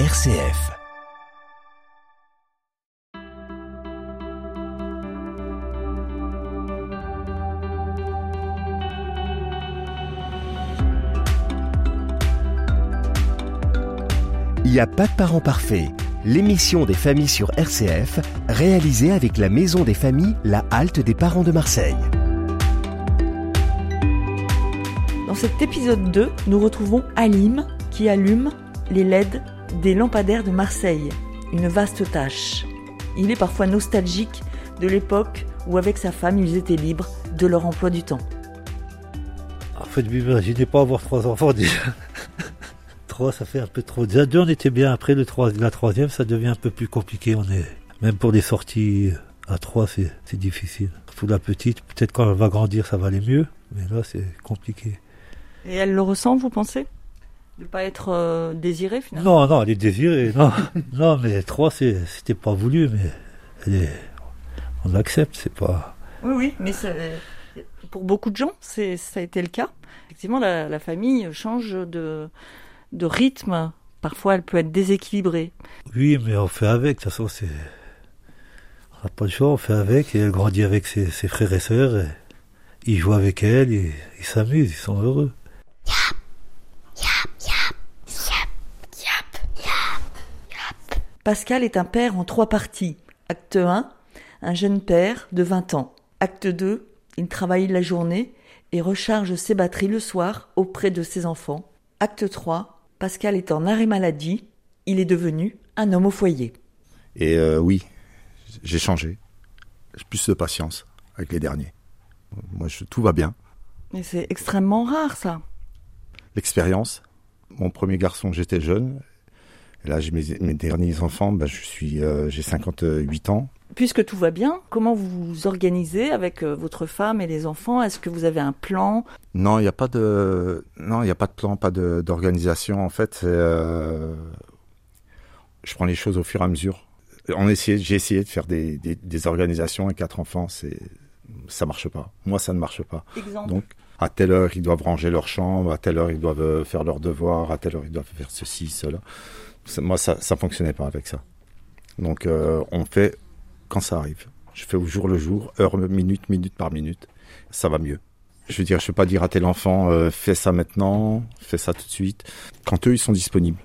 RCF. Il n'y a pas de parents parfaits. L'émission des familles sur RCF, réalisée avec la Maison des familles La Halte des parents de Marseille. Dans cet épisode 2, nous retrouvons Alim qui allume les LED des lampadaires de Marseille. Une vaste tâche. Il est parfois nostalgique de l'époque où avec sa femme ils étaient libres de leur emploi du temps. En fait, vous imaginez pas avoir trois enfants déjà. trois, ça fait un peu trop. Déjà deux, on était bien. Après le trois, la troisième, ça devient un peu plus compliqué. On est même pour des sorties à trois, c'est, c'est difficile. Pour la petite, peut-être quand elle va grandir, ça va aller mieux. Mais là, c'est compliqué. Et elle le ressent, vous pensez? De pas être euh, désirée finalement Non, non, elle est désirée. Non, non mais trois, c'était pas voulu, mais elle est, on l'accepte. C'est pas. Oui, oui, mais c'est- pour beaucoup de gens, c'est, ça a été le cas. Effectivement, la, la famille change de, de rythme. Parfois, elle peut être déséquilibrée. Oui, mais on fait avec. De toute façon, c'est. On n'a pas le choix, on fait avec. Et elle grandit avec ses, ses frères et sœurs. et ils jouent avec elle, ils ils s'amusent, ils sont heureux. Pascal est un père en trois parties. Acte 1, un jeune père de 20 ans. Acte 2, il travaille la journée et recharge ses batteries le soir auprès de ses enfants. Acte 3, Pascal est en arrêt maladie. Il est devenu un homme au foyer. Et euh, oui, j'ai changé. J'ai plus de patience avec les derniers. Moi, je, tout va bien. Et c'est extrêmement rare ça. L'expérience. Mon premier garçon, j'étais jeune. Et là, j'ai mes, mes derniers enfants. Ben, je suis, euh, j'ai 58 ans. Puisque tout va bien, comment vous vous organisez avec euh, votre femme et les enfants? Est-ce que vous avez un plan? Non, il n'y a pas de, non, il y a pas de plan, pas de- d'organisation. En fait, euh, je prends les choses au fur et à mesure. On j'ai essayé de faire des, des, des organisations et quatre enfants, c'est, ça marche pas. Moi, ça ne marche pas. Exemple. Donc, à telle heure, ils doivent ranger leur chambre, à telle heure, ils doivent euh, faire leurs devoirs, à telle heure, ils doivent faire ceci, cela. Moi, ça ça fonctionnait pas avec ça. Donc, euh, on fait quand ça arrive. Je fais au jour le jour, heure, minute, minute par minute. Ça va mieux. Je veux dire, je ne peux pas dire à tel enfant, euh, fais ça maintenant, fais ça tout de suite. Quand eux, ils sont disponibles.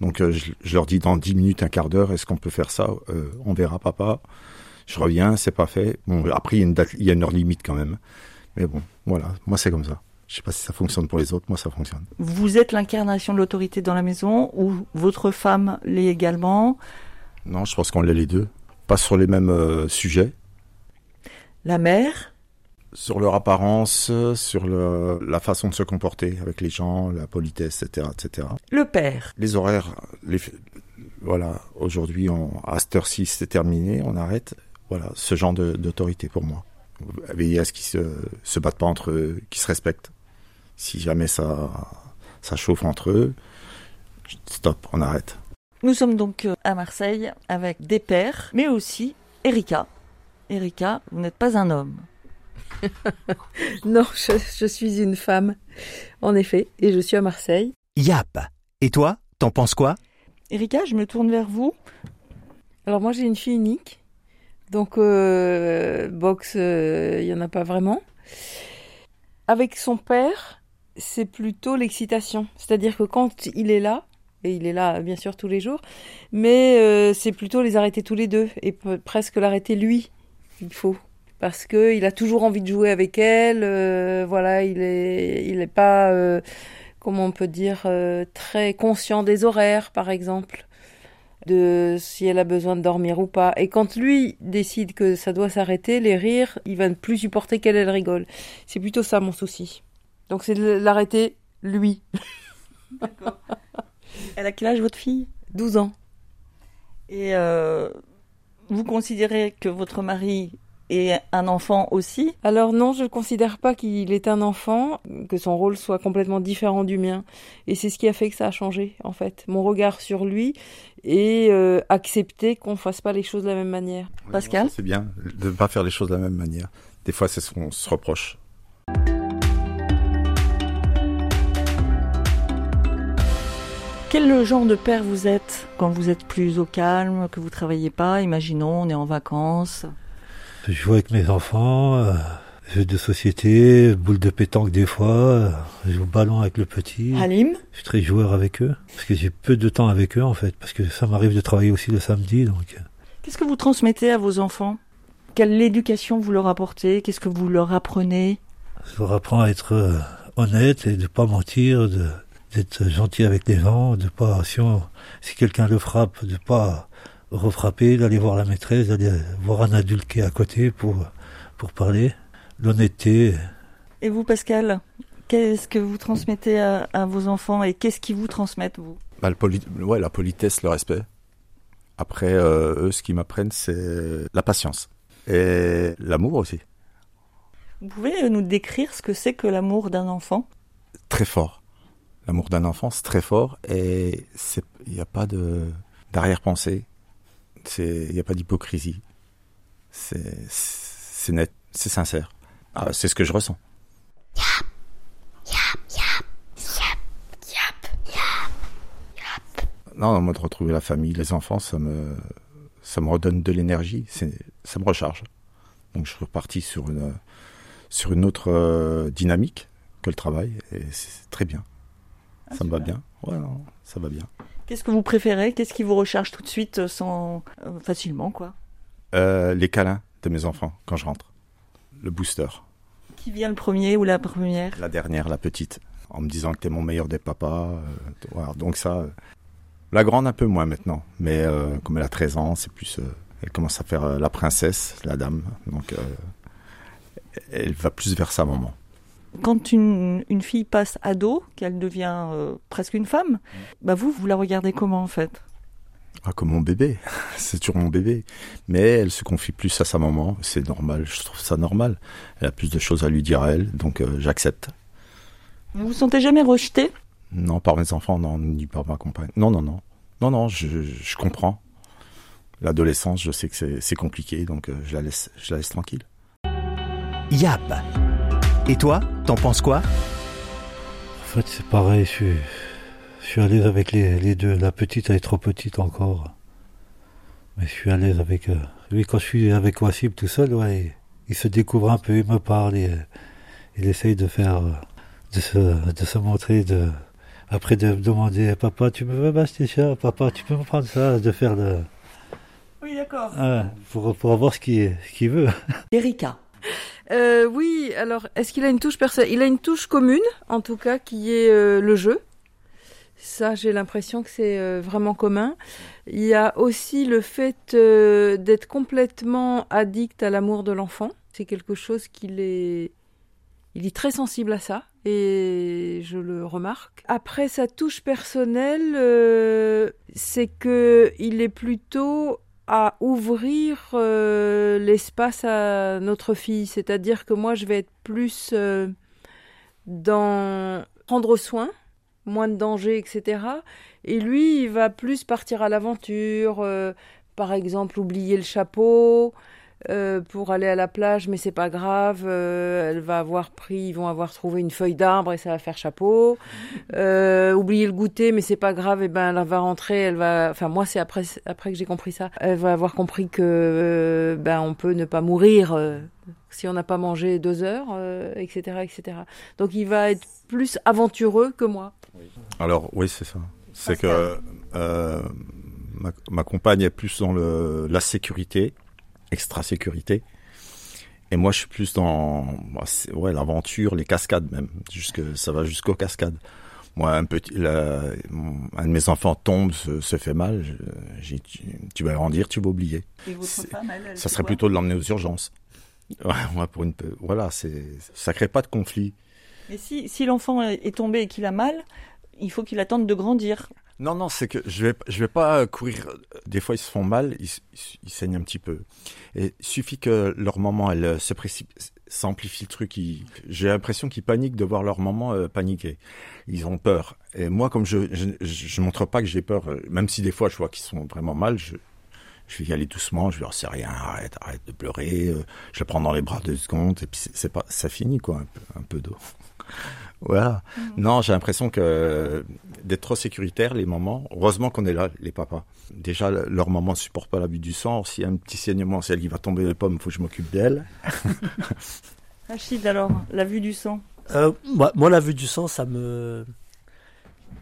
Donc, euh, je, je leur dis dans 10 minutes, un quart d'heure, est-ce qu'on peut faire ça? On verra, papa. Je reviens, c'est pas fait. Bon, après, il y a une date, il y a une heure limite quand même. Mais bon, voilà, moi c'est comme ça. Je sais pas si ça fonctionne pour les autres, moi ça fonctionne. Vous êtes l'incarnation de l'autorité dans la maison ou votre femme l'est également? Non, je pense qu'on l'est les deux. Pas sur les mêmes euh, sujets, La mère? Sur leur apparence, sur le- la façon de se comporter avec les gens, la politesse, etc., etc. Le père? Les horaires, les, voilà, aujourd'hui, on- à cette heure-ci, c'est terminé, on arrête. Voilà, ce genre de- d'autorité pour moi. Veiller à ce qu'ils se, se battent pas entre eux, qu'ils se respectent. Si jamais ça, ça chauffe entre eux, stop, on arrête. Nous sommes donc euh, à Marseille avec des pères, mais aussi Erika. Erika, vous n'êtes pas un homme. Non, je, je suis une femme, en effet, et je suis à Marseille. Yap. Et toi, t'en penses quoi? Erika, je me tourne vers vous. Alors moi j'ai une fille unique, donc euh, boxe, euh, il y en a pas vraiment. Avec son père, c'est plutôt l'excitation, c'est-à-dire que quand il est là, et il est là bien sûr tous les jours, mais euh, c'est plutôt les arrêter tous les deux et presque l'arrêter lui. Il faut parce que il a toujours envie de jouer avec elle. euh, voilà, il est, il est pas, euh, comment on peut dire, euh, très conscient des horaires, par exemple, de si elle a besoin de dormir ou pas. Et quand lui décide que ça doit s'arrêter, les rires, il va ne plus supporter qu'elle elle rigole. C'est plutôt ça mon souci. Donc c'est de l'arrêter lui, Elle a quel âge votre fille? 12 ans. Et euh, vous considérez que votre mari est un enfant aussi Alors non, je ne considère pas qu'il est un enfant, que son rôle soit complètement différent du mien. Et c'est ce qui a fait que ça a changé, en fait. Mon regard sur lui et euh, accepter qu'on ne fasse pas les choses de la même manière. Pascal C'est bien de ne pas faire les choses de la même manière. Des fois, c'est ce qu'on se reproche. Quel genre de père vous êtes quand vous êtes plus au calme, que vous travaillez pas? Imaginons, on est en vacances. Je joue avec mes enfants, euh, jeux de société, boule de pétanque des fois, euh, je joue au ballon avec le petit. Halim Je suis très joueur avec eux, parce que j'ai peu de temps avec eux en fait, parce que ça m'arrive de travailler aussi le samedi, donc euh, Qu'est-ce que vous transmettez à vos enfants? Quelle éducation vous leur apportez? Qu'est-ce que vous leur apprenez? Je leur apprends à être euh, honnête et de pas mentir, de d'être gentil avec les gens, de pas si, on- si quelqu'un le frappe, de pas refrapper, d'aller voir la maîtresse, d'aller voir un adulte qui est à côté pour pour parler, l'honnêteté. Et vous, Pascal Qu'est-ce que vous transmettez à, à vos enfants et qu'est-ce qu'ils vous transmettent, vous? Bah, le poli- ouais, la politesse, le respect. Après, euh, eux, ce qu'ils m'apprennent, c'est la patience. Et l'amour aussi. Vous pouvez nous décrire ce que c'est que l'amour d'un enfant? Très fort. L'amour d'un enfant, c'est très fort. Et c'est- il n'y a pas de d'arrière-pensée. Il n'y a pas d'hypocrisie. C'est net, c'est sincère. Ah, c'est ce que je ressens. Non, moi de retrouver la famille, les enfants, ça me, ça me redonne de l'énergie, ça me recharge. Donc je suis reparti sur une, sur une autre euh, dynamique que le travail, et c'est très bien. Ça me va bien. Ouais, non, ça va bien. Qu'est-ce que vous préférez? Qu'est-ce qui vous recharge tout de suite euh, sans euh, facilement quoi? Euh, les câlins de mes enfants quand je rentre. Le booster. Qui vient le premier ou la première? La dernière, la petite. En me disant que t'es mon meilleur des papas. euh, voilà. Donc ça, la grande un peu moins maintenant. Mais comme elle a 13 ans, c'est plus... elle commence à faire la princesse, la dame. Donc elle va plus vers sa maman. Quand une, une fille passe ado, qu'elle devient euh, presque une femme, bah vous, vous la regardez comment en fait? Ah, comme mon bébé. c'est toujours mon bébé. Mais elle se confie plus à sa maman. C'est normal. Je trouve ça normal. Elle a plus de choses à lui dire à elle. Donc euh, j'accepte. Vous vous sentez jamais rejeté Non, par mes enfants, non, ni par ma compagne. Non, non, non. Non, non, je, je comprends. L'adolescence, je sais que c'est- compliqué, donc euh, je la laisse, je la laisse tranquille. Yap. Et toi, t'en penses quoi? En fait, c'est pareil, je suis, je suis à l'aise avec les, les deux. La petite, elle est trop petite encore. Mais je suis à l'aise avec... euh, lui, quand je suis avec Wassim tout seul, ouais, il, il se découvre un peu, il me parle, et, euh, il essaye de faire... euh, de se, de se montrer, de... Après de me demander, papa, tu me veux m'acheter ça? Papa, tu peux me prendre ça? De faire le... Oui, d'accord. Pour, pour avoir ce qu'il ce qu'il veut. Erika. Euh, oui, alors est-ce qu'il a une touche personnelle Il a une touche commune, en tout cas, qui est euh, le jeu. Ça, j'ai l'impression que c'est euh, vraiment commun. Il y a aussi le fait d'être complètement addict à l'amour de l'enfant. C'est quelque chose qu'il est... Il est très sensible à ça et je le remarque. Après sa touche personnelle, c'est que il est plutôt à ouvrir euh, l'espace à notre fille. C'est-à-dire que moi, je vais être plus euh, dans prendre soin, moins de danger, etc. Et lui, il va plus partir à l'aventure, euh, par exemple, oublier le chapeau. Euh, pour aller à la plage, mais c'est pas grave. euh, elle va avoir pris, ils vont avoir trouvé une feuille d'arbre et ça va faire chapeau. Euh, oublier le goûter, mais c'est pas grave. Et ben, elle va rentrer, elle va. Enfin, moi, c'est après après que j'ai compris ça. Elle va avoir compris que euh, ben on peut ne pas mourir euh, si on n'a pas mangé deux heures, euh, etc., etc. Donc, il va être plus aventureux que moi. Alors, oui, c'est ça. C'est que euh, ma, ma compagne est plus dans le, la sécurité, extra-sécurité. Et moi, je suis plus dans bah, c'est- ouais, l'aventure, les cascades même. Jusque, ça va jusqu'aux cascades. Moi, un, petit, la- un de mes enfants tombe, se, se fait mal. je- tu, tu vas grandir, tu vas oublier. Et votre C'est- femme, elle, elle Ça serait plutôt de l'emmener aux urgences. Ouais, ouais, pour une, voilà, c'est, ça crée pas de conflit. Mais si, si l'enfant est est tombé et qu'il a mal, il faut qu'il attende de grandir. Non, non, c'est que je vais, je vais pas courir. Des fois, ils se font mal, ils, ils- saignent un petit peu. Et suffit que leur maman, elle euh, se précipite, s'amplifie le truc. J'ai l'impression qu'ils paniquent de voir leur maman euh, paniquer. Ils ont peur. Et moi, comme je, je, je, montre pas que j'ai peur, euh, même si des fois je vois qu'ils sont vraiment mal, je, je vais y aller doucement. Je leur c'est rien, arrête, arrête de pleurer. je le prends dans les bras deux secondes et puis c'est pas, ça finit quoi, un peu d'eau. Voilà. Non, j'ai l'impression que d'être trop sécuritaire, les mamans, heureusement qu'on est là, les papas. Déjà, leur maman ne supporte pas la vue du sang. S'il y a un petit saignement, si elle y va tomber les pommes, il faut que je m'occupe d'elle. Rachid, alors, la vue du sang Euh, moi, moi, la vue du sang, ça me.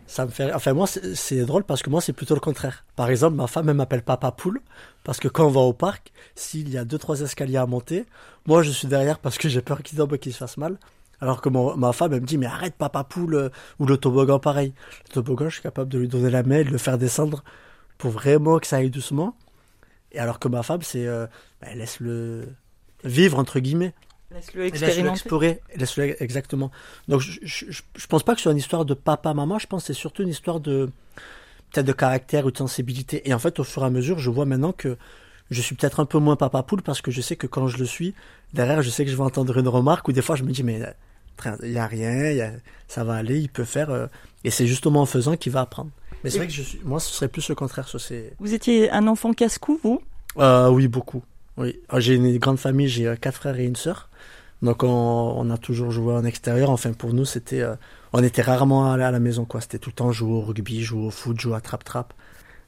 Ça me fait. Enfin, moi, c'est c'est drôle parce que moi, c'est plutôt le contraire. Par exemple, ma femme, elle m'appelle Papa Poule parce que quand on va au parc, s'il y a deux, trois escaliers à monter, moi, je suis derrière parce que j'ai peur qu'il tombe et qu'il se fasse mal. Alors que mon- ma femme, elle me dit, mais arrête, Papa Poule, euh, ou le toboggan, pareil. Le toboggan, je suis capable de lui donner la main et de le faire descendre pour vraiment que ça aille doucement. Et alors que ma femme, c'est. euh, bah, elle laisse le. vivre, entre guillemets. Laisse-le Et Laisse-le expérimenter. explorer, laisse-le exactement. Donc je, je, je- je pense pas que ce soit une histoire de papa-maman, je pense que c'est surtout une histoire de peut-être de caractère ou de sensibilité. Et en fait, au fur et à mesure, je vois maintenant que je suis peut-être un peu moins papa poule parce que je sais que quand je le suis, derrière, je sais que je vais entendre une remarque ou des fois je me dis mais il y a rien, il y a- ça va aller, il peut faire. euh, et c'est justement en faisant qu'il va apprendre. Mais c'est vrai que je suis, moi, ce serait plus le contraire. Ça, c'est Vous étiez un enfant casse-cou, vous? Euh, oui, beaucoup. Oui. Euh, J'ai une grande famille, j'ai euh, quatre frères et une sœur. Donc on, on a toujours joué en extérieur. Enfin pour nous c'était, euh, on était rarement allé à la maison quoi. C'était tout le temps jouer au rugby, jouer au foot, jouer à trap trap.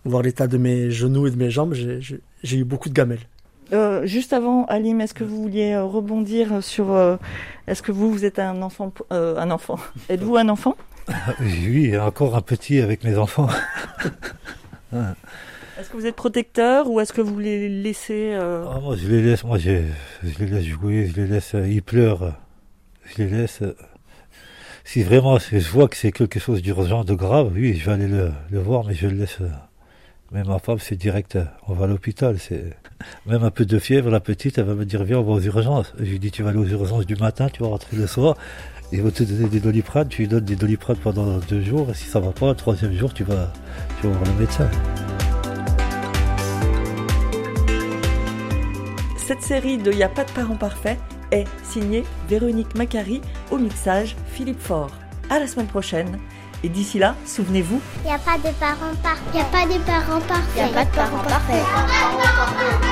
Voir l'état de mes genoux et de mes jambes, j'ai- eu beaucoup de gamelles. Euh, juste avant, Alim, est-ce que vous vouliez euh, rebondir sur... euh, est-ce que vous, vous êtes un enfant euh, Un enfant? Êtes-vous un enfant? Oui, encore un petit avec mes enfants. Est-ce que vous êtes protecteur ou est-ce que vous les laissez... euh, Ah, moi, je les laisse, moi, je, je les laisse jouer, je les laisse, euh, ils pleurent, je les laisse. si vraiment je vois que c'est quelque chose d'urgent, de grave, oui, je vais aller le, le voir, mais je le laisse. Mais ma femme, c'est direct, euh, on va à l'hôpital. Même un peu de fièvre, la petite, elle va me dire viens, on va aux urgences. Je lui dis tu vas aller aux urgences du matin, tu vas rentrer le soir. Ils vont te donner des doliprane, tu lui donnes des doliprane pendant deux jours, et si ça va pas, le troisième jour, tu vas, voir le médecin. Cette série de Y a pas de parents parfaits est signée Véronique Macari au mixage Philippe Faure. À la semaine prochaine et d'ici là, souvenez-vous, Il n'y a pas de parents parfaits. Il n'y a pas de parents parfaits. Y a pas de parents parfaits.